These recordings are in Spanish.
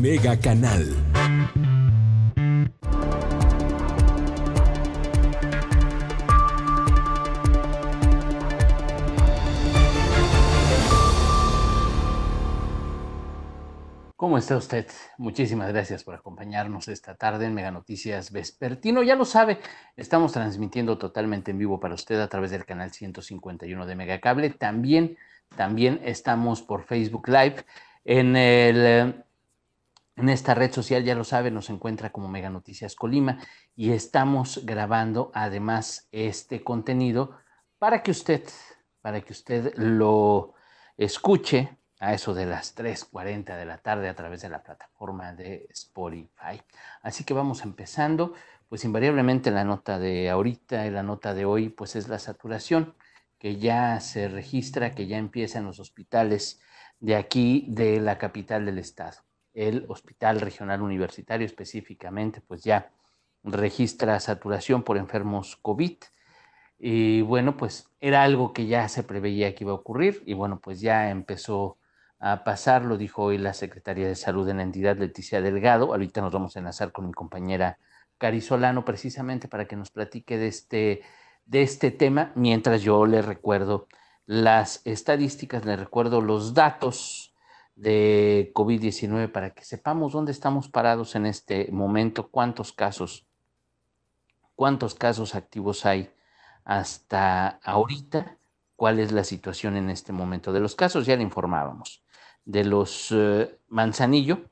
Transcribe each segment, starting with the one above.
Mega Canal. ¿Cómo está usted? Muchísimas gracias por acompañarnos esta tarde en Mega Noticias Vespertino. Ya lo sabe, estamos transmitiendo totalmente en vivo para usted a través del canal 151 de Megacable. También, también estamos por Facebook Live. En, el, en esta red social, ya lo sabe, nos encuentra como Mega Noticias Colima y estamos grabando además este contenido para que usted, para que usted lo escuche a eso de las 3.40 de la tarde a través de la plataforma de Spotify. Así que vamos empezando, pues invariablemente la nota de ahorita y la nota de hoy, pues es la saturación que ya se registra, que ya empieza en los hospitales de aquí, de la capital del estado. El Hospital Regional Universitario específicamente, pues ya registra saturación por enfermos COVID. Y bueno, pues era algo que ya se preveía que iba a ocurrir y bueno, pues ya empezó a pasar, lo dijo hoy la Secretaría de Salud en la entidad, Leticia Delgado. Ahorita nos vamos a enlazar con mi compañera Cari Solano precisamente para que nos platique de este, de este tema, mientras yo le recuerdo las estadísticas, le recuerdo los datos de COVID-19 para que sepamos dónde estamos parados en este momento, cuántos casos, cuántos casos activos hay hasta ahorita, cuál es la situación en este momento. De los casos ya le informábamos de los eh, Manzanillo,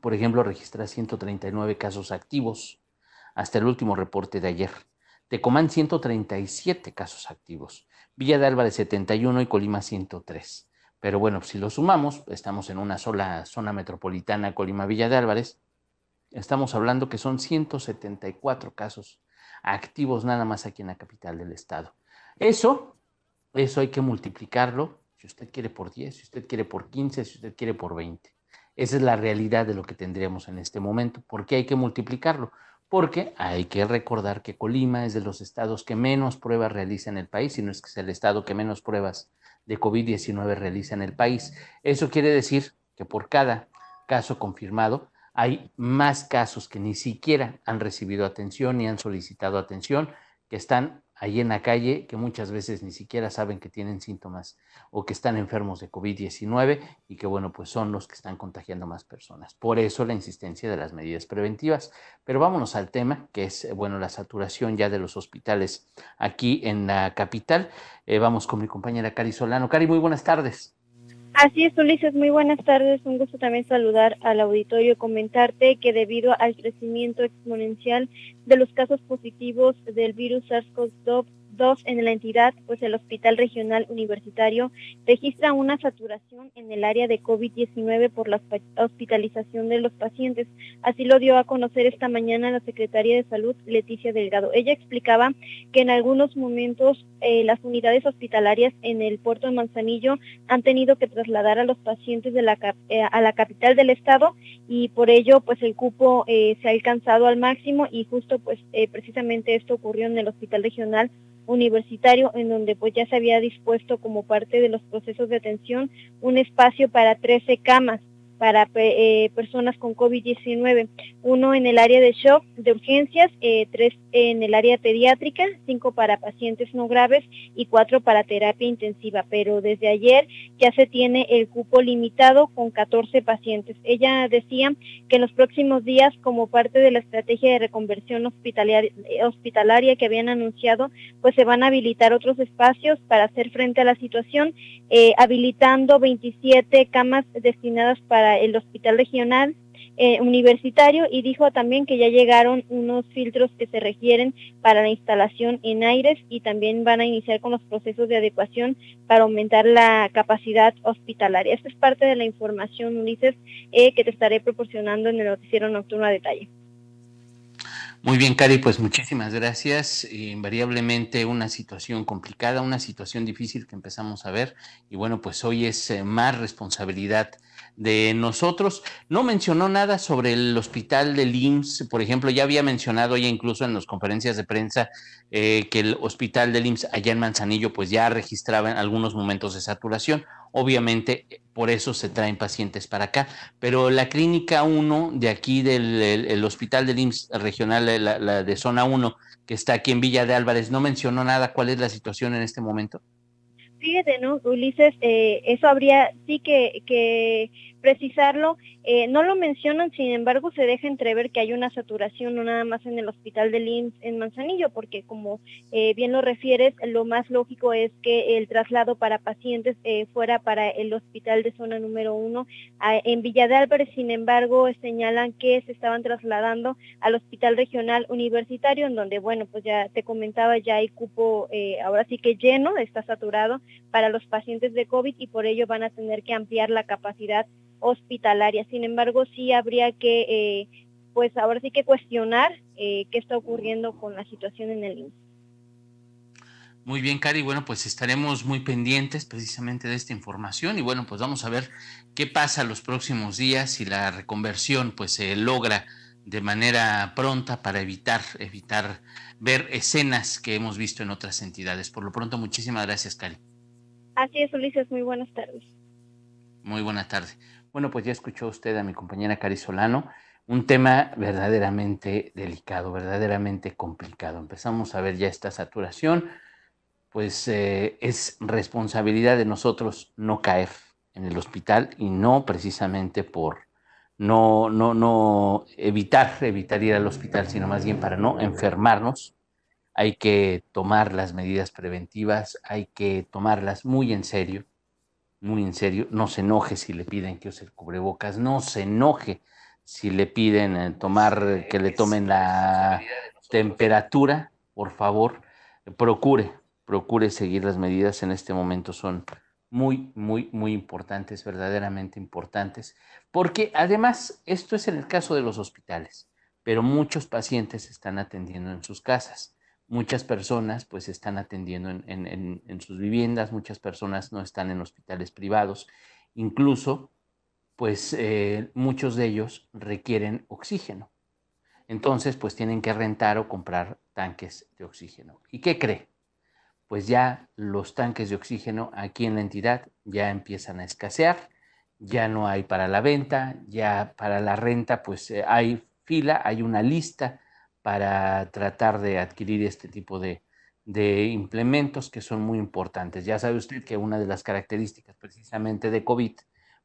por ejemplo, registra 139 casos activos hasta el último reporte de ayer. Tecomán 137 casos activos, Villa de Álvarez 71 y Colima 103. Pero bueno, si lo sumamos, estamos en una sola zona metropolitana, Colima Villa de Álvarez, estamos hablando que son 174 casos activos nada más aquí en la capital del estado. Eso, eso hay que multiplicarlo si usted quiere por 10, si usted quiere por 15, si usted quiere por 20. Esa es la realidad de lo que tendríamos en este momento. ¿Por qué hay que multiplicarlo? Porque hay que recordar que Colima es de los estados que menos pruebas realiza en el país, si no es que es el estado que menos pruebas de COVID-19 realiza en el país. Eso quiere decir que por cada caso confirmado hay más casos que ni siquiera han recibido atención ni han solicitado atención, que están ahí en la calle que muchas veces ni siquiera saben que tienen síntomas o que están enfermos de COVID-19 y que bueno, pues son los que están contagiando más personas. Por eso la insistencia de las medidas preventivas. Pero vámonos al tema, que es, bueno, la saturación ya de los hospitales aquí en la capital. Eh, vamos con mi compañera Cari Solano. Cari, muy buenas tardes. Así es, Ulises, muy buenas tardes. Un gusto también saludar al auditorio, comentarte que debido al crecimiento exponencial de los casos positivos del virus SARS-CoV-2 en la entidad, pues el Hospital Regional Universitario registra una saturación en el área de COVID-19 por la hospitalización de los pacientes. Así lo dio a conocer esta mañana la Secretaría de Salud, Leticia Delgado. Ella explicaba que en algunos momentos eh, las unidades hospitalarias en el puerto de Manzanillo han tenido que trasladar a los pacientes eh, a la capital del estado y por ello pues el cupo eh, se ha alcanzado al máximo y justo pues precisamente esto ocurrió en el Hospital Regional universitario en donde pues ya se había dispuesto como parte de los procesos de atención un espacio para 13 camas para eh, personas con COVID-19, uno en el área de shock de urgencias, eh, tres en el área pediátrica, cinco para pacientes no graves y cuatro para terapia intensiva. Pero desde ayer ya se tiene el cupo limitado con 14 pacientes. Ella decía que en los próximos días, como parte de la estrategia de reconversión hospitalaria, hospitalaria que habían anunciado, pues se van a habilitar otros espacios para hacer frente a la situación, eh, habilitando 27 camas destinadas para el hospital regional eh, universitario y dijo también que ya llegaron unos filtros que se requieren para la instalación en aires y también van a iniciar con los procesos de adecuación para aumentar la capacidad hospitalaria. Esta es parte de la información, Ulises, eh, que te estaré proporcionando en el noticiero nocturno a detalle. Muy bien, Cari, pues muchísimas gracias. Invariablemente una situación complicada, una situación difícil que empezamos a ver y bueno, pues hoy es eh, más responsabilidad de nosotros. No mencionó nada sobre el hospital del IMSS, por ejemplo, ya había mencionado ya incluso en las conferencias de prensa eh, que el hospital del IMSS allá en Manzanillo pues ya registraba en algunos momentos de saturación. Obviamente por eso se traen pacientes para acá, pero la clínica 1 de aquí del hospital del IMSS regional, la de zona 1, que está aquí en Villa de Álvarez, no mencionó nada. ¿Cuál es la situación en este momento? Fíjate, ¿no, Ulises? Eh, eso habría sí que, que precisarlo. Eh, no lo mencionan, sin embargo, se deja entrever que hay una saturación no nada más en el hospital de IMSS en Manzanillo, porque como eh, bien lo refieres, lo más lógico es que el traslado para pacientes eh, fuera para el hospital de zona número uno. en Villa de Álvarez, sin embargo, señalan que se estaban trasladando al hospital regional universitario, en donde, bueno, pues ya te comentaba, ya hay cupo, ahora sí que lleno, está saturado para los pacientes de COVID y por ello van a tener que ampliar la capacidad hospitalaria. Sin embargo, sí habría que, eh, pues ahora sí que cuestionar eh, qué está ocurriendo con la situación en el IMSS. Muy bien, Cari. Bueno, pues estaremos muy pendientes precisamente de esta información y bueno, pues vamos a ver qué pasa los próximos días si la reconversión pues se logra de manera pronta para evitar evitar ver escenas que hemos visto en otras entidades. Por lo pronto, muchísimas gracias, Cari. Así es, Ulises. Muy buenas tardes. Muy buena tarde. Bueno, pues ya escuchó usted a mi compañera Cari Solano, un tema verdaderamente delicado, verdaderamente complicado. Empezamos a ver ya esta saturación, pues eh, es responsabilidad de nosotros no caer en el hospital y no precisamente por no, no, no evitar, evitar ir al hospital, sino más bien para no enfermarnos. Hay que tomar las medidas preventivas, hay que tomarlas muy en serio muy en serio, no se enoje si le piden que use el cubrebocas, no se enoje si le piden eh, tomar, que le tomen la temperatura, por favor, procure, procure seguir las medidas en este momento, son muy, muy, muy importantes, verdaderamente importantes, porque además esto es en el caso de los hospitales, pero muchos pacientes están atendiendo en sus casas muchas personas pues están atendiendo en, sus viviendas, muchas personas no están en hospitales privados, incluso pues eh, muchos de ellos requieren oxígeno. Entonces pues tienen que rentar o comprar tanques de oxígeno. ¿Y qué cree? Pues ya los tanques de oxígeno aquí en la entidad ya empiezan a escasear, ya no hay para la venta, ya para la renta pues eh, hay fila, hay una lista para tratar de adquirir este tipo de, implementos que son muy importantes. Ya sabe usted que una de las características precisamente de COVID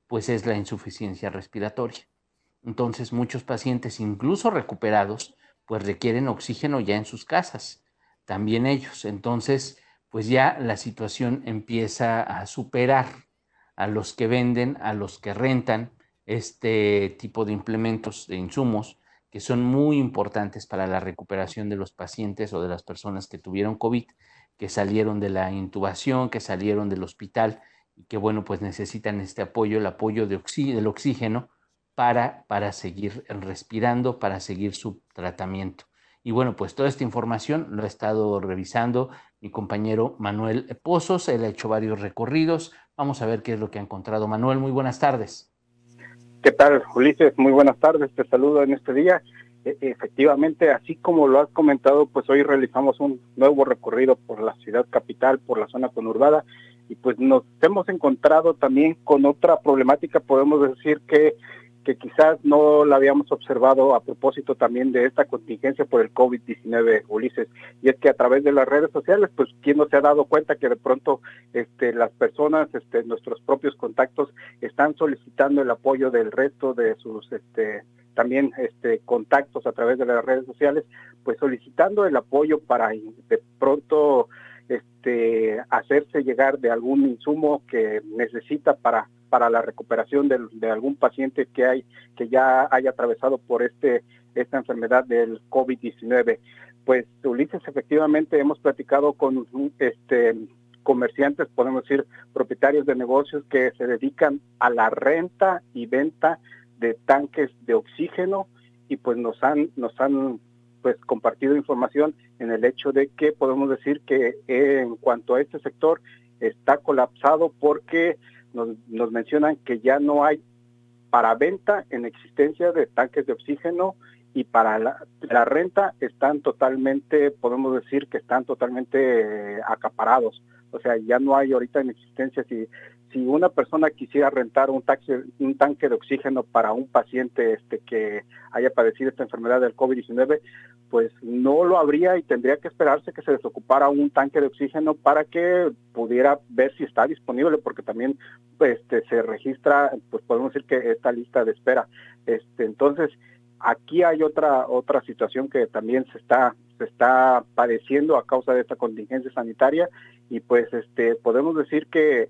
pues es la insuficiencia respiratoria. Entonces muchos pacientes, incluso recuperados, pues requieren oxígeno ya en sus casas, también ellos. Entonces, pues ya la situación empieza a superar a los que venden, a los que rentan este tipo de implementos, de insumos, que son muy importantes para la recuperación de los pacientes o de las personas que tuvieron COVID, que salieron de la intubación, que salieron del hospital y que, bueno, pues necesitan este apoyo, el apoyo de del oxígeno para, para seguir respirando, para seguir su tratamiento. Y bueno, pues toda esta información lo ha estado revisando mi compañero Manuel Pozos, él ha hecho varios recorridos. Vamos a ver qué es lo que ha encontrado. Manuel, muy buenas tardes. ¿Qué tal, Ulises? Muy buenas tardes, te saludo en este día. E, efectivamente, así como lo has comentado, pues hoy realizamos un nuevo recorrido por la ciudad capital, por la zona conurbada, y pues nos hemos encontrado también con otra problemática, podemos decir que que quizás no la habíamos observado a propósito también de esta contingencia por el COVID-19, Ulises, y es que a través de las redes sociales, pues quién no se ha dado cuenta que de pronto este, las personas, este, nuestros propios contactos, están solicitando el apoyo del resto de sus este, también este, contactos a través de las redes sociales, pues solicitando el apoyo para de pronto este, hacerse llegar de algún insumo que necesita para para la recuperación de, algún paciente que hay que ya haya atravesado por este esta enfermedad del COVID-19. Pues Ulises, efectivamente hemos platicado con este comerciantes, podemos decir propietarios de negocios que se dedican a la renta y venta de tanques de oxígeno y pues nos han nos han pues compartido información en el hecho de que podemos decir que en cuanto a este sector está colapsado porque nos, mencionan que ya no hay para venta en existencia de tanques de oxígeno y para la, renta están totalmente, podemos decir que están totalmente acaparados. O sea, ya no hay ahorita en existencia si si una persona quisiera rentar un, tanque de oxígeno para un paciente este, que haya padecido esta enfermedad del COVID-19, pues no lo habría y tendría que esperarse que se desocupara un tanque de oxígeno para que pudiera ver si está disponible, porque también este, se registra, pues podemos decir que esta lista de espera. Este, entonces, aquí hay otra otra situación que también se está se está padeciendo a causa de esta contingencia sanitaria y pues este podemos decir que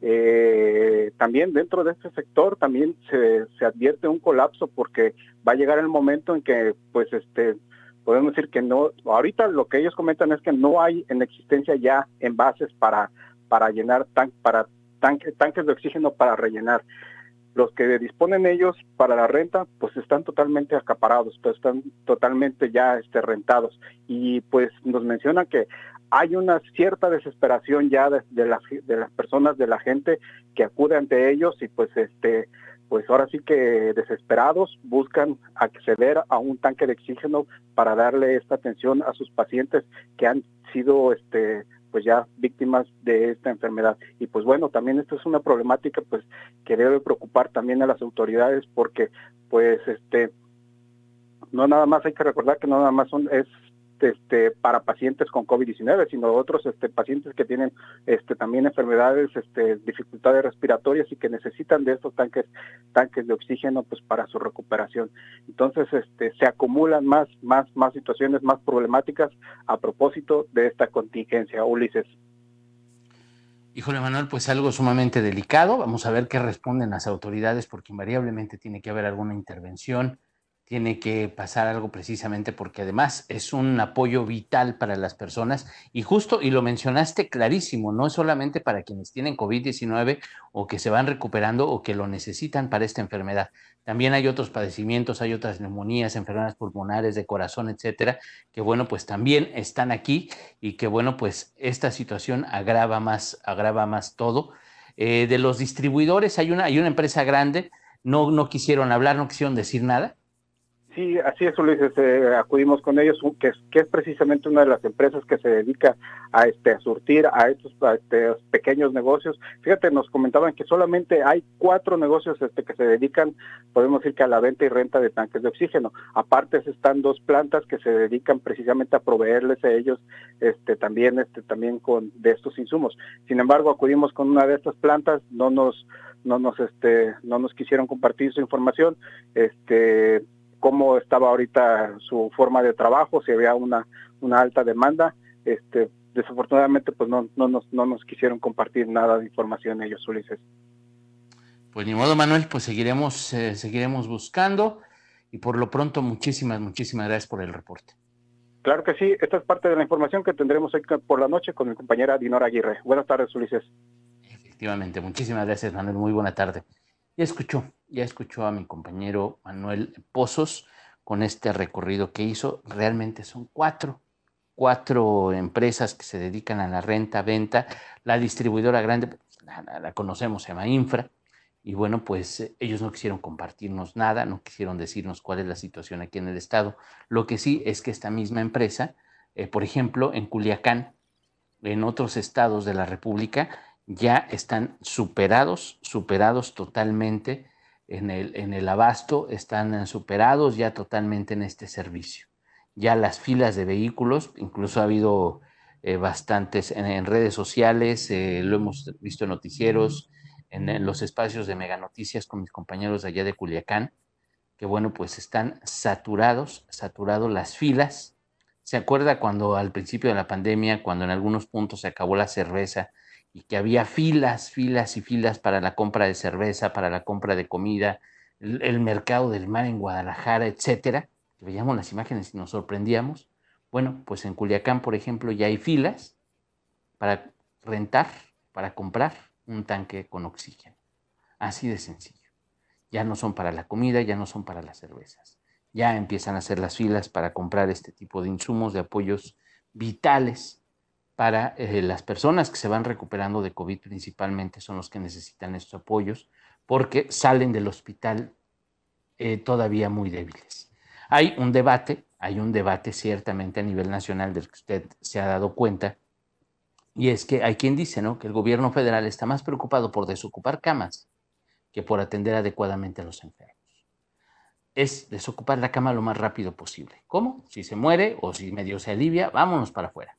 eh, también dentro de este sector también se, se, advierte un colapso porque va a llegar el momento en que pues este podemos decir que no ahorita lo que ellos comentan es que no hay en existencia ya envases para para llenar tan, para tanques tanques de oxígeno para rellenar. Los que disponen ellos para la renta pues están totalmente acaparados pues están totalmente ya este rentados. Y pues nos menciona que hay una cierta desesperación ya de, las, de las personas, de la gente que acude ante ellos y pues este pues ahora sí que desesperados buscan acceder a un tanque de oxígeno para darle esta atención a sus pacientes que han sido este pues ya víctimas de esta enfermedad. Y pues bueno también esto es una problemática pues que debe preocupar también a las autoridades porque pues este no nada más hay que recordar que no nada más son es este, para pacientes con COVID-19, sino otros este, pacientes que tienen este, también enfermedades, este, dificultades respiratorias y que necesitan de estos tanques, tanques de oxígeno pues, para su recuperación. Entonces este, se acumulan más, más, más situaciones, más problemáticas a propósito de esta contingencia. Ulises. Híjole, Manuel, pues algo sumamente delicado. Vamos a ver qué responden las autoridades, porque invariablemente tiene que haber alguna intervención tiene que pasar algo precisamente porque además es un apoyo vital para las personas y justo, y lo mencionaste clarísimo, no es solamente para quienes tienen COVID-19 o que se van recuperando o que lo necesitan para esta enfermedad. También hay otros padecimientos, hay otras neumonías, enfermedades pulmonares, de corazón, etcétera, que bueno, pues también están aquí y que bueno, pues esta situación agrava más, agrava más todo. Eh, de los distribuidores hay una, hay una empresa grande, no, no quisieron hablar, no quisieron decir nada, Sí, así es, Ulises. Eh, acudimos con ellos, que es, precisamente una de las empresas que se dedica a, este, surtir a estos, pequeños negocios. Fíjate, nos comentaban que solamente hay cuatro negocios este, que se dedican, podemos decir que a la venta y renta de tanques de oxígeno. Aparte están dos plantas que se dedican precisamente a proveerles a ellos este, también, este, también con de estos insumos. Sin embargo, acudimos con una de estas plantas, no nos no nos no nos quisieron compartir su información cómo estaba ahorita su forma de trabajo, si había una, una alta demanda. Este, desafortunadamente, pues no, no, nos, no nos quisieron compartir nada de información ellos, Ulises. Pues ni modo, Manuel, pues seguiremos, eh, seguiremos buscando y por lo pronto muchísimas, muchísimas gracias por el reporte. Claro que sí, esta es parte de la información que tendremos hoy por la noche con mi compañera Dinora Aguirre. Buenas tardes, Ulises. Efectivamente, muchísimas gracias, Manuel. Muy buena tarde. Ya escuchó, ya escuchó a mi compañero Manuel Pozos con este recorrido que hizo. Realmente son cuatro, cuatro empresas que se dedican a la renta, venta. La distribuidora grande, la, conocemos, se llama Infra. Y bueno, pues eh, ellos no quisieron compartirnos nada, no quisieron decirnos cuál es la situación aquí en el estado. Lo que sí es que esta misma empresa, eh, por ejemplo, en Culiacán, en otros estados de la República, ya están superados, superados totalmente en el, en el abasto, están superados ya totalmente en este servicio. Ya las filas de vehículos, incluso ha habido eh, bastantes en, redes sociales, eh, lo hemos visto en noticieros, en, los espacios de Mega Noticias con mis compañeros de allá de Culiacán, que bueno, pues están saturados, saturados las filas. ¿Se acuerda cuando al principio de la pandemia, cuando en algunos puntos se acabó la cerveza, y que había filas, filas y filas para la compra de cerveza, para la compra de comida, el, mercado del mar en Guadalajara, etcétera. Veíamos las imágenes y nos sorprendíamos. Bueno, pues en Culiacán, por ejemplo, ya hay filas para rentar, para comprar un tanque con oxígeno. Así de sencillo. Ya no son para la comida, ya no son para las cervezas. Ya empiezan a hacer las filas para comprar este tipo de insumos, de apoyos vitales para eh, las personas que se van recuperando de COVID principalmente son los que necesitan estos apoyos, porque salen del hospital eh, todavía muy débiles. Hay un debate, hay un debate ciertamente a nivel nacional del que usted se ha dado cuenta, y es que hay quien dice ¿no? que el gobierno federal está más preocupado por desocupar camas que por atender adecuadamente a los enfermos. Es desocupar la cama lo más rápido posible. ¿Cómo? Si se muere o si medio se alivia, vámonos para afuera.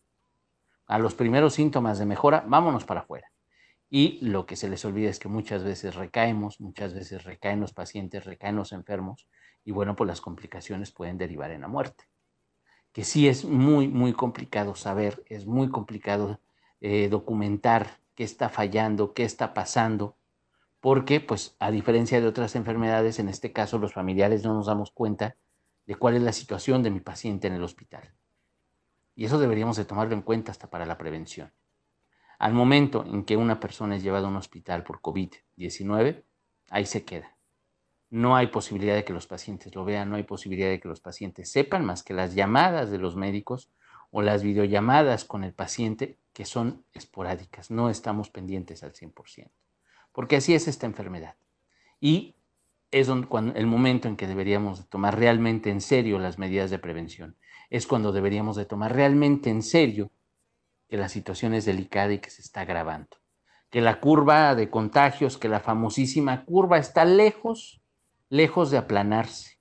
A los primeros síntomas de mejora, vámonos para afuera. Y lo que se les olvida es que muchas veces recaemos, muchas veces recaen los pacientes, recaen los enfermos, y bueno, pues las complicaciones pueden derivar en la muerte. Que sí es muy, muy complicado saber, es muy complicado eh, documentar qué está fallando, qué está pasando, porque pues a diferencia de otras enfermedades, en este caso los familiares no nos damos cuenta de cuál es la situación de mi paciente en el hospital. Y eso deberíamos de tomarlo en cuenta hasta para la prevención. Al momento en que una persona es llevada a un hospital por COVID-19, ahí se queda. No hay posibilidad de que los pacientes lo vean, no hay posibilidad de que los pacientes sepan más que las llamadas de los médicos o las videollamadas con el paciente que son esporádicas. No estamos pendientes al 100%, porque así es esta enfermedad. Y es el momento en que deberíamos de tomar realmente en serio las medidas de prevención. Es cuando deberíamos de tomar realmente en serio que la situación es delicada y que se está agravando, que la curva de contagios, que la famosísima curva está lejos, lejos de aplanarse.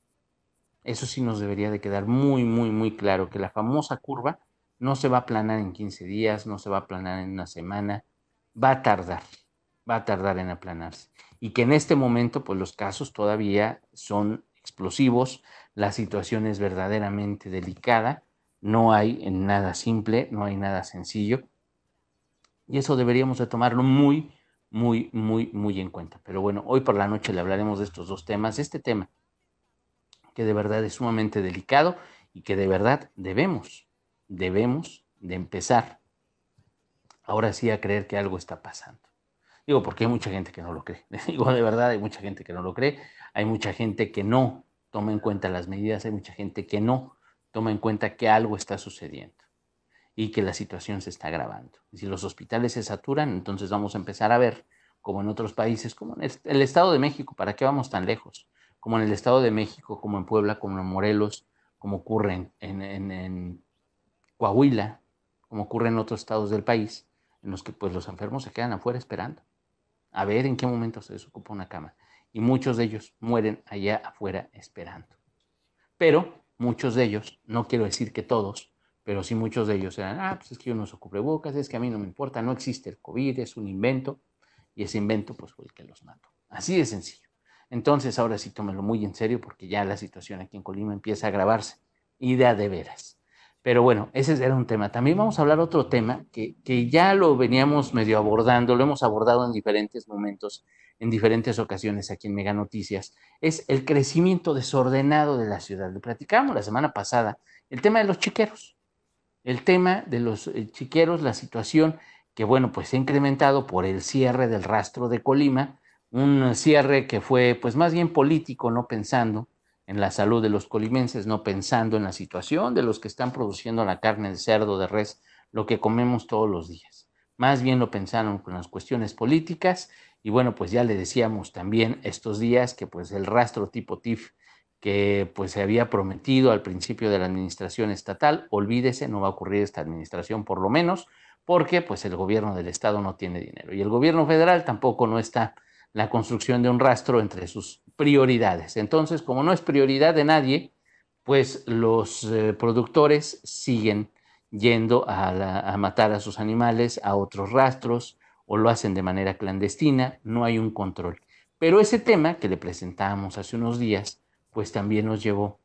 Eso sí nos debería de quedar muy, muy, muy claro, que la famosa curva no se va a aplanar en 15 días, no se va a aplanar en una semana, va a tardar, va a tardar en aplanarse. Y que en este momento, pues los casos todavía son explosivos, la situación es verdaderamente delicada no hay nada simple, no hay nada sencillo. Y eso deberíamos de tomarlo muy, muy, muy, muy en cuenta. Pero bueno, hoy por la noche le hablaremos de estos dos temas. Este tema que de verdad es sumamente delicado y que de verdad debemos, debemos de empezar ahora sí a creer que algo está pasando. Digo, porque hay mucha gente que no lo cree. Digo, de verdad, hay mucha gente que no lo cree. Hay mucha gente que no toma en cuenta las medidas. Hay mucha gente que no toma en cuenta que algo está sucediendo y que la situación se está agravando. Si los hospitales se saturan, entonces vamos a empezar a ver, como en otros países, como en el Estado de México, ¿para qué vamos tan lejos? Como en el Estado de México, como en Puebla, como en Morelos, como ocurre en, en, Coahuila, como ocurre en otros estados del país, en los que pues los enfermos se quedan afuera esperando a ver en qué momento se desocupa una cama. Y muchos de ellos mueren allá afuera esperando. Pero muchos de ellos, no quiero decir que todos, pero sí muchos de ellos eran, ah, pues es que yo no uso cubrebocas, es que a mí no me importa, no existe el COVID, es un invento, y ese invento pues fue el que los mató. Así de sencillo. Entonces ahora sí tómelo muy en serio porque ya la situación aquí en Colima empieza a agravarse, y de a de veras. Pero bueno, ese era un tema. También vamos a hablar otro tema que, que ya lo veníamos medio abordando, lo hemos abordado en diferentes momentos en diferentes ocasiones aquí en Mega Noticias, es el crecimiento desordenado de la ciudad. Lo platicamos la semana pasada, el tema de los chiqueros, el tema de los eh, chiqueros, la situación que, bueno, pues se ha incrementado por el cierre del rastro de Colima, un cierre que fue, pues más bien político, no pensando en la salud de los colimenses, no pensando en la situación de los que están produciendo la carne de cerdo, de res, lo que comemos todos los días. Más bien lo pensaron con las cuestiones políticas y bueno, pues ya le decíamos también estos días que pues el rastro tipo TIF que pues se había prometido al principio de la administración estatal, olvídese, no va a ocurrir esta administración por lo menos, porque pues el gobierno del estado no tiene dinero y el gobierno federal tampoco no está la construcción de un rastro entre sus prioridades. Entonces, como no es prioridad de nadie, pues los eh, productores siguen yendo a, a matar a sus animales a otros rastros, o lo hacen de manera clandestina, no hay un control. Pero ese tema que le presentábamos hace unos días, pues también nos llevó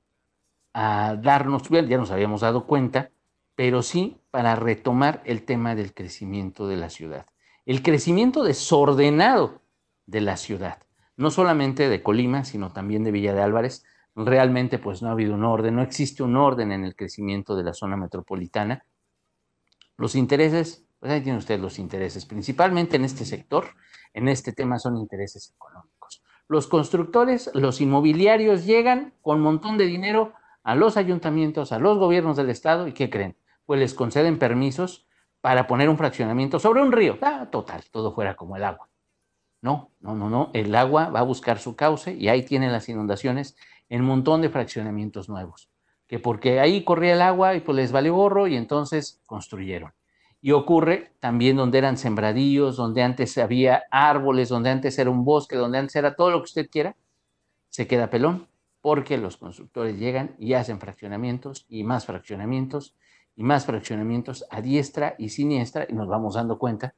a darnos, ya nos habíamos dado cuenta, pero sí para retomar el tema del crecimiento de la ciudad. El crecimiento desordenado de la ciudad, no solamente de Colima, sino también de Villa de Álvarez. Realmente pues no ha habido un orden, no existe un orden en el crecimiento de la zona metropolitana. Los intereses pues ahí tienen ustedes los intereses. Principalmente en este sector, en este tema son intereses económicos. Los constructores, los inmobiliarios llegan con un montón de dinero a los ayuntamientos, a los gobiernos del estado y ¿qué creen? Pues les conceden permisos para poner un fraccionamiento sobre un río. Ah, total, todo fuera como el agua. No, no, no, no. El agua va a buscar su cauce y ahí tienen las inundaciones en un montón de fraccionamientos nuevos. Que porque ahí corría el agua y pues les valió gorro y entonces construyeron. Y ocurre también donde eran sembradíos, donde antes había árboles, donde antes era un bosque, donde antes era todo lo que usted quiera, se queda pelón porque los constructores llegan y hacen fraccionamientos y más fraccionamientos y más fraccionamientos a diestra y siniestra y nos vamos dando cuenta,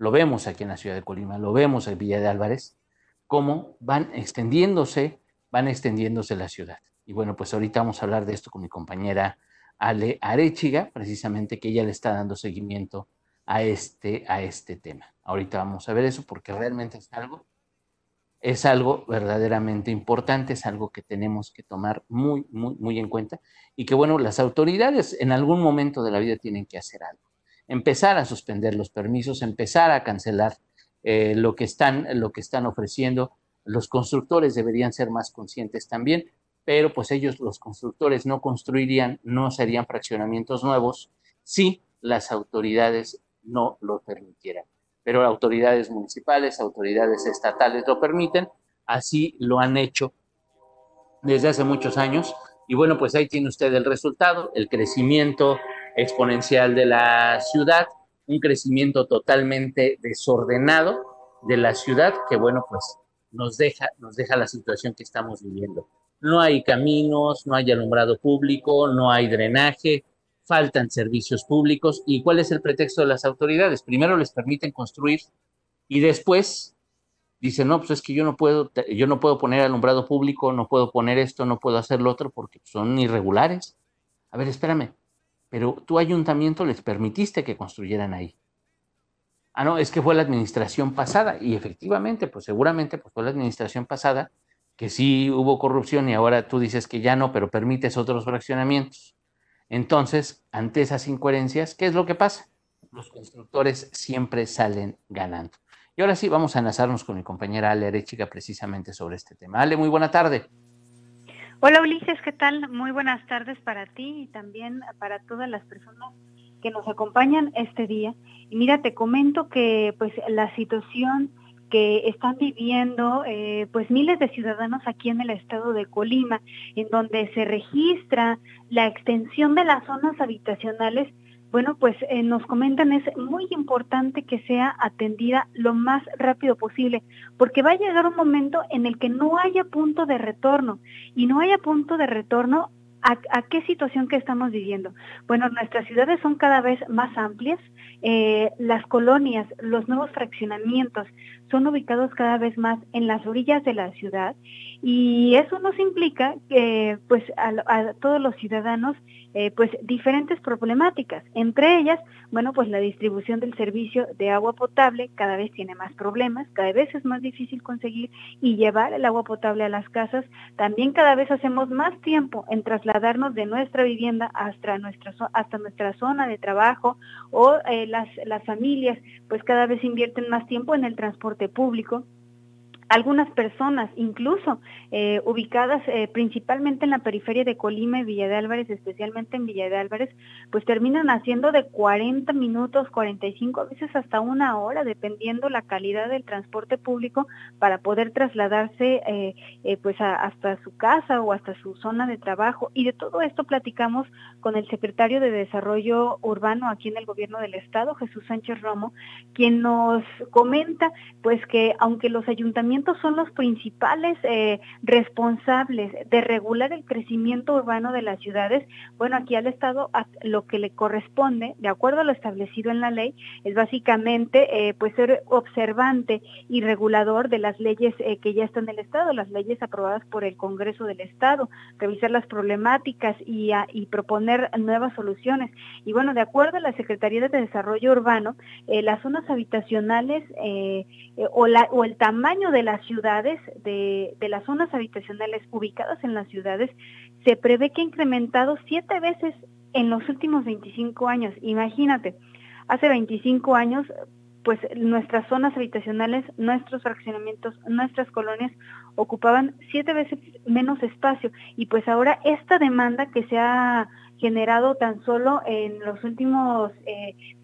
lo vemos aquí en la ciudad de Colima, lo vemos en Villa de Álvarez, cómo van extendiéndose, van extendiéndose la ciudad. Y bueno, pues ahorita vamos a hablar de esto con mi compañera Ale Arechiga, precisamente que ella le está dando seguimiento a este, a este tema. Ahorita vamos a ver eso porque realmente es algo es algo verdaderamente importante, es algo que tenemos que tomar muy, muy, muy en cuenta y que, bueno, las autoridades en algún momento de la vida tienen que hacer algo. Empezar a suspender los permisos, empezar a cancelar eh, lo, que están, lo que están ofreciendo. Los constructores deberían ser más conscientes también, pero pues ellos, los constructores, no construirían, no serían fraccionamientos nuevos si las autoridades no lo permitieran pero autoridades municipales, autoridades estatales lo permiten, así lo han hecho desde hace muchos años. Y bueno, pues ahí tiene usted el resultado, el crecimiento exponencial de la ciudad, un crecimiento totalmente desordenado de la ciudad que bueno, pues nos deja, nos deja la situación que estamos viviendo. No hay caminos, no hay alumbrado público, no hay drenaje, faltan servicios públicos. ¿Y cuál es el pretexto de las autoridades? Primero les permiten construir y después dicen, no, pues es que yo no puedo, yo no puedo poner alumbrado público, no puedo poner esto, no puedo hacer lo otro porque son irregulares. A ver, espérame, pero tu ayuntamiento les permitiste que construyeran ahí. Ah, no, es que fue la administración pasada y efectivamente, pues seguramente pues fue la administración pasada que sí hubo corrupción y ahora tú dices que ya no, pero permites otros fraccionamientos. Entonces, ante esas incoherencias, ¿qué es lo que pasa? Los constructores siempre salen ganando. Y ahora sí, vamos a enlazarnos con mi compañera Ale Arechiga precisamente sobre este tema. Ale, muy buena tarde. Hola Ulises, ¿qué tal? Muy buenas tardes para ti y también para todas las personas que nos acompañan este día. Y mira, te comento que pues la situación que están viviendo eh, pues miles de ciudadanos aquí en el estado de Colima, en donde se registra la extensión de las zonas habitacionales, bueno, pues eh, nos comentan es muy importante que sea atendida lo más rápido posible, porque va a llegar un momento en el que no haya punto de retorno y no haya punto de retorno ¿A, qué situación que estamos viviendo? Bueno, nuestras ciudades son cada vez más amplias, eh, las colonias, los nuevos fraccionamientos son ubicados cada vez más en las orillas de la ciudad y eso nos implica que pues a, todos los ciudadanos eh, pues diferentes problemáticas. Entre ellas bueno pues la distribución del servicio de agua potable cada vez tiene más problemas cada vez es más difícil conseguir y llevar el agua potable a las casas. También cada vez hacemos más tiempo en trasladarnos de nuestra vivienda hasta nuestra hasta nuestra zona de trabajo o eh, las las familias pues cada vez invierten más tiempo en el transporte público algunas personas, incluso eh, ubicadas eh, principalmente en la periferia de Colima y Villa de Álvarez, especialmente en Villa de Álvarez, pues terminan haciendo de 40 minutos, 45 a veces hasta una hora, dependiendo la calidad del transporte público, para poder trasladarse eh, pues hasta su casa o hasta su zona de trabajo. Y de todo esto platicamos con el secretario de Desarrollo Urbano aquí en el gobierno del estado, Jesús Sánchez Romo, quien nos comenta pues que aunque los ayuntamientos son los principales eh, responsables de regular el crecimiento urbano de las ciudades. Bueno, aquí al Estado lo que le corresponde, de acuerdo a lo establecido en la ley, es básicamente eh, pues ser observante y regulador de las leyes eh, que ya están en el Estado, las leyes aprobadas por el Congreso del Estado, revisar las problemáticas y, y proponer nuevas soluciones. Y bueno, de acuerdo a la Secretaría de Desarrollo Urbano, las zonas habitacionales o, la, o el tamaño de la las ciudades, de, de las zonas habitacionales ubicadas en las ciudades, se prevé que ha incrementado siete veces en los últimos 25 años. Imagínate, hace 25 años, pues nuestras zonas habitacionales, nuestros fraccionamientos, nuestras colonias ocupaban siete veces menos espacio y pues ahora esta demanda que se ha generado tan solo en los últimos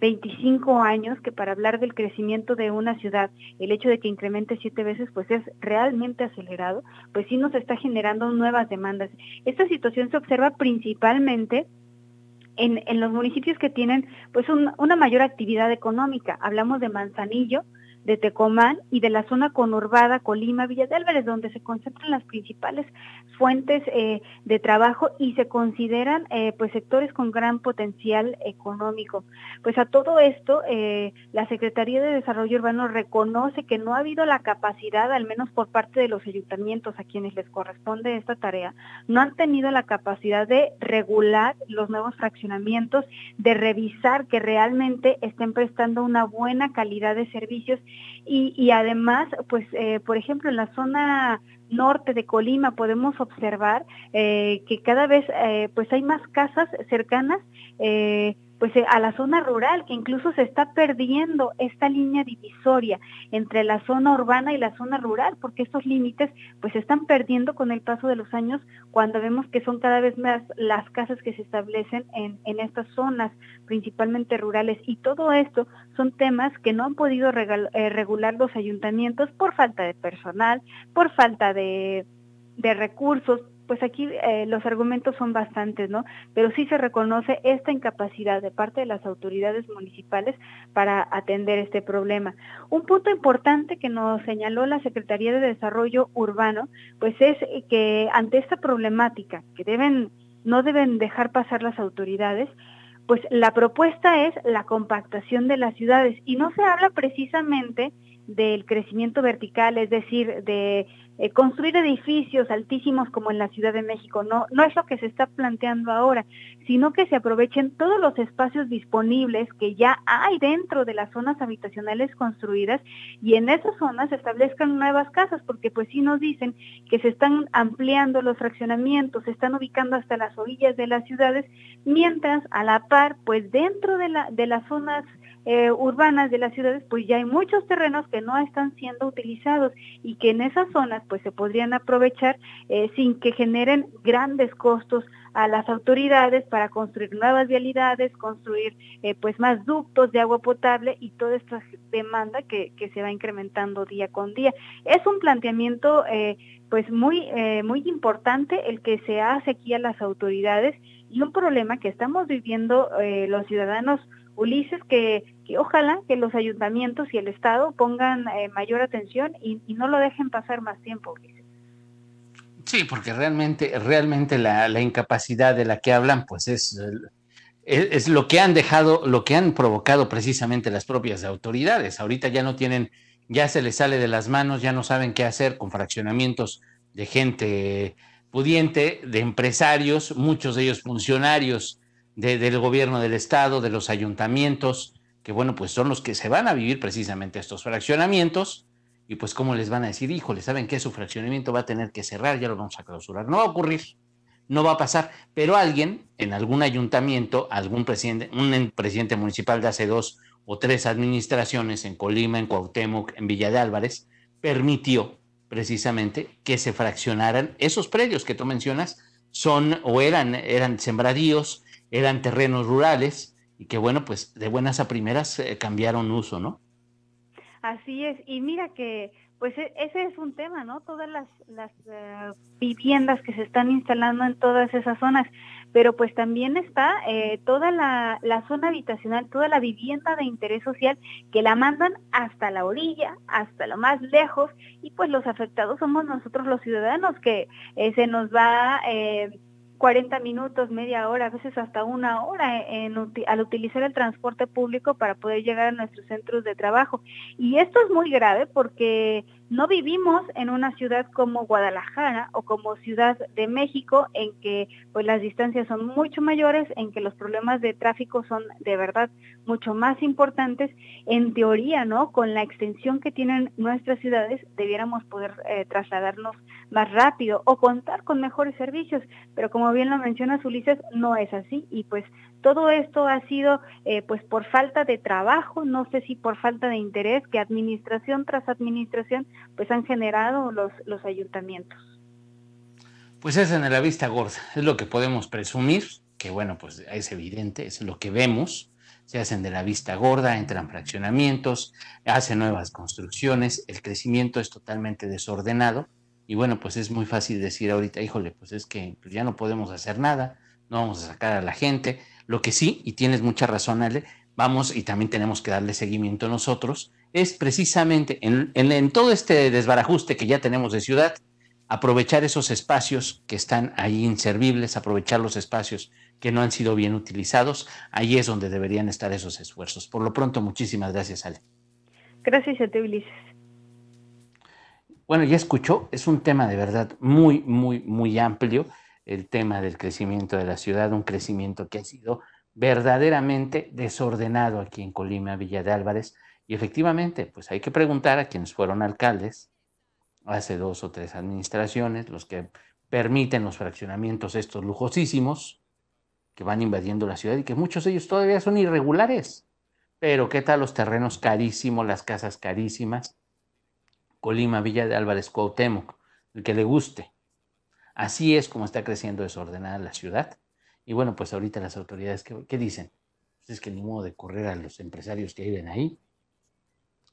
25 eh, años, que para hablar del crecimiento de una ciudad, el hecho de que incremente siete veces, pues es realmente acelerado, pues sí nos está generando nuevas demandas. Esta situación se observa principalmente en, en, los municipios que tienen pues una mayor actividad económica. Hablamos de Manzanillo, de Tecomán y de la zona conurbada Colima, Villa de Álvarez, donde se concentran las principales fuentes eh, de trabajo y se consideran eh, pues sectores con gran potencial económico. Pues a todo esto, eh, la Secretaría de Desarrollo Urbano reconoce que no ha habido la capacidad, al menos por parte de los ayuntamientos a quienes les corresponde esta tarea, no han tenido la capacidad de regular los nuevos fraccionamientos, de revisar que realmente estén prestando una buena calidad de servicios y, además, pues, eh, por ejemplo, en la zona norte de Colima podemos observar eh, que cada vez eh, pues hay más casas cercanas pues eh, a la zona rural, que incluso se está perdiendo esta línea divisoria entre la zona urbana y la zona rural, porque estos límites pues se están perdiendo con el paso de los años cuando vemos que son cada vez más las casas que se establecen en, en estas zonas, principalmente rurales. Y todo esto son temas que no han podido eh, regular los ayuntamientos por falta de personal, por falta de, de recursos, pues aquí eh, los argumentos son bastantes, ¿no? Pero sí se reconoce esta incapacidad de parte de las autoridades municipales para atender este problema. Un punto importante que nos señaló la Secretaría de Desarrollo Urbano, pues es que ante esta problemática que deben no deben dejar pasar las autoridades, pues la propuesta es la compactación de las ciudades y no se habla precisamente del crecimiento vertical, es decir, de eh, construir edificios altísimos como en la Ciudad de México. No, no es lo que se está planteando ahora, sino que se aprovechen todos los espacios disponibles que ya hay dentro de las zonas habitacionales construidas y en esas zonas se establezcan nuevas casas, porque pues sí nos dicen que se están ampliando los fraccionamientos, se están ubicando hasta las orillas de las ciudades, mientras a la par, pues dentro de, la, de las zonas eh, urbanas de las ciudades, pues ya hay muchos terrenos que no están siendo utilizados y que en esas zonas pues se podrían aprovechar eh, sin que generen grandes costos a las autoridades para construir nuevas vialidades, construir eh, pues más ductos de agua potable y toda esta demanda que, que, se va incrementando día con día. Es un planteamiento pues muy, muy importante el que se hace aquí a las autoridades y un problema que estamos viviendo los ciudadanos Ulises, que, ojalá que los ayuntamientos y el Estado pongan eh, mayor atención y, no lo dejen pasar más tiempo, Ulises. Sí, porque realmente, realmente la, incapacidad de la que hablan, pues es, es, lo que han dejado, lo que han provocado precisamente las propias autoridades. Ahorita ya no tienen, ya se les sale de las manos, ya no saben qué hacer con fraccionamientos de gente pudiente, de empresarios, muchos de ellos funcionarios del gobierno del estado, de los ayuntamientos, que bueno, pues son los que se van a vivir precisamente estos fraccionamientos, y pues cómo les van a decir, híjole, saben que su fraccionamiento va a tener que cerrar, ya lo vamos a clausurar. No va a ocurrir, no va a pasar, pero alguien en algún ayuntamiento, algún presidente, un presidente municipal de hace dos o tres administraciones en Colima, en Cuauhtémoc, en Villa de Álvarez, permitió precisamente que se fraccionaran esos predios que tú mencionas, son o eran, eran sembradíos, eran terrenos rurales y que bueno, pues de buenas a primeras eh, cambiaron uso, ¿no? Así es, y mira que pues e, ese es un tema, ¿no? Todas las, las eh, viviendas que se están instalando en todas esas zonas, pero pues también está eh, toda la, la, zona habitacional, toda la vivienda de interés social que la mandan hasta la orilla, hasta lo más lejos, y pues los afectados somos nosotros los ciudadanos que se nos va... Eh, 40 minutos, media hora, a veces hasta una hora en, al utilizar el transporte público para poder llegar a nuestros centros de trabajo. Y esto es muy grave porque no vivimos en una ciudad como Guadalajara o como Ciudad de México en que pues las distancias son mucho mayores, en que los problemas de tráfico son de verdad mucho más importantes. En teoría, ¿no? Con la extensión que tienen nuestras ciudades debiéramos poder eh, trasladarnos más rápido o contar con mejores servicios, pero como bien lo mencionas Ulises, no es así y pues todo esto ha sido eh, pues por falta de trabajo, no sé si por falta de interés que administración tras administración pues han generado los, los ayuntamientos. Pues es en la vista gorda, es lo que podemos presumir, que bueno, pues es evidente, es lo que vemos, se hacen de la vista gorda, entran fraccionamientos, hacen nuevas construcciones, el crecimiento es totalmente desordenado y bueno, pues es muy fácil decir ahorita, híjole, pues es que pues ya no podemos hacer nada, no vamos a sacar a la gente. Lo que sí, y tienes mucha razón, Ale, vamos y también tenemos que darle seguimiento nosotros, es precisamente en, en todo este desbarajuste que ya tenemos de ciudad, aprovechar esos espacios que están ahí inservibles, aprovechar los espacios que no han sido bien utilizados, ahí es donde deberían estar esos esfuerzos. Por lo pronto, muchísimas gracias, Ale. Gracias a ti, Ulises. Bueno, ya escuchó, es un tema de verdad muy, muy, muy amplio, el tema del crecimiento de la ciudad, un crecimiento que ha sido verdaderamente desordenado aquí en Colima, Villa de Álvarez, y efectivamente, pues hay que preguntar a quienes fueron alcaldes hace dos o tres administraciones, los que permiten los fraccionamientos estos lujosísimos, que van invadiendo la ciudad y que muchos de ellos todavía son irregulares. Pero ¿qué tal los terrenos carísimos, las casas carísimas? Colima, Villa de Álvarez, Cuauhtémoc, el que le guste. Así es como está creciendo desordenada la ciudad. Y bueno, pues ahorita las autoridades, ¿qué, dicen? Pues es que ni modo de correr a los empresarios que viven ahí,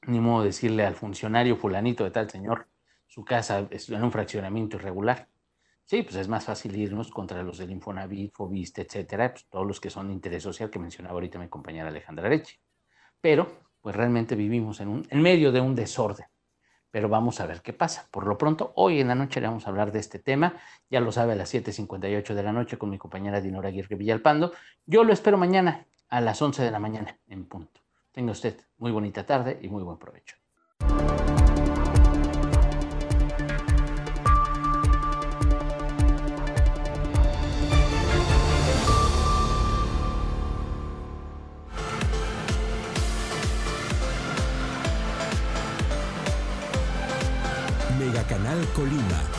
ni modo de decirle al funcionario fulanito de tal señor, su casa es en un fraccionamiento irregular. Sí, pues es más fácil irnos contra los del Infonavit, Fobiste, etcétera, pues todos los que son de interés social que mencionaba ahorita mi compañera Alejandra Leche. Pero, pues realmente vivimos en, un, en medio de un desorden. Pero vamos a ver qué pasa. Por lo pronto, hoy en la noche le vamos a hablar de este tema. Ya lo sabe a las 7.58 de la noche con mi compañera Dinora Aguirre Villalpando. Yo lo espero mañana a las 11 de la mañana en punto. Tenga usted muy bonita tarde y muy buen provecho. Canal Colima